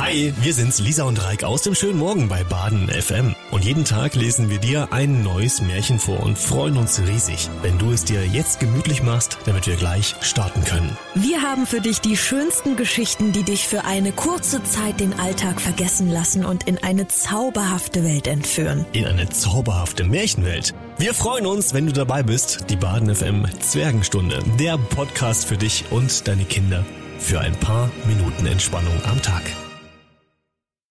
Hi, wir sind's, Lisa und Reik aus dem schönen Morgen bei Baden FM. Und jeden Tag lesen wir dir ein neues Märchen vor und freuen uns riesig, wenn du es dir jetzt gemütlich machst, damit wir gleich starten können. Wir haben für dich die schönsten Geschichten, die dich für eine kurze Zeit den Alltag vergessen lassen und in eine zauberhafte Welt entführen. In eine zauberhafte Märchenwelt. Wir freuen uns, wenn du dabei bist. Die Baden FM Zwergenstunde, der Podcast für dich und deine Kinder für ein paar Minuten Entspannung am Tag.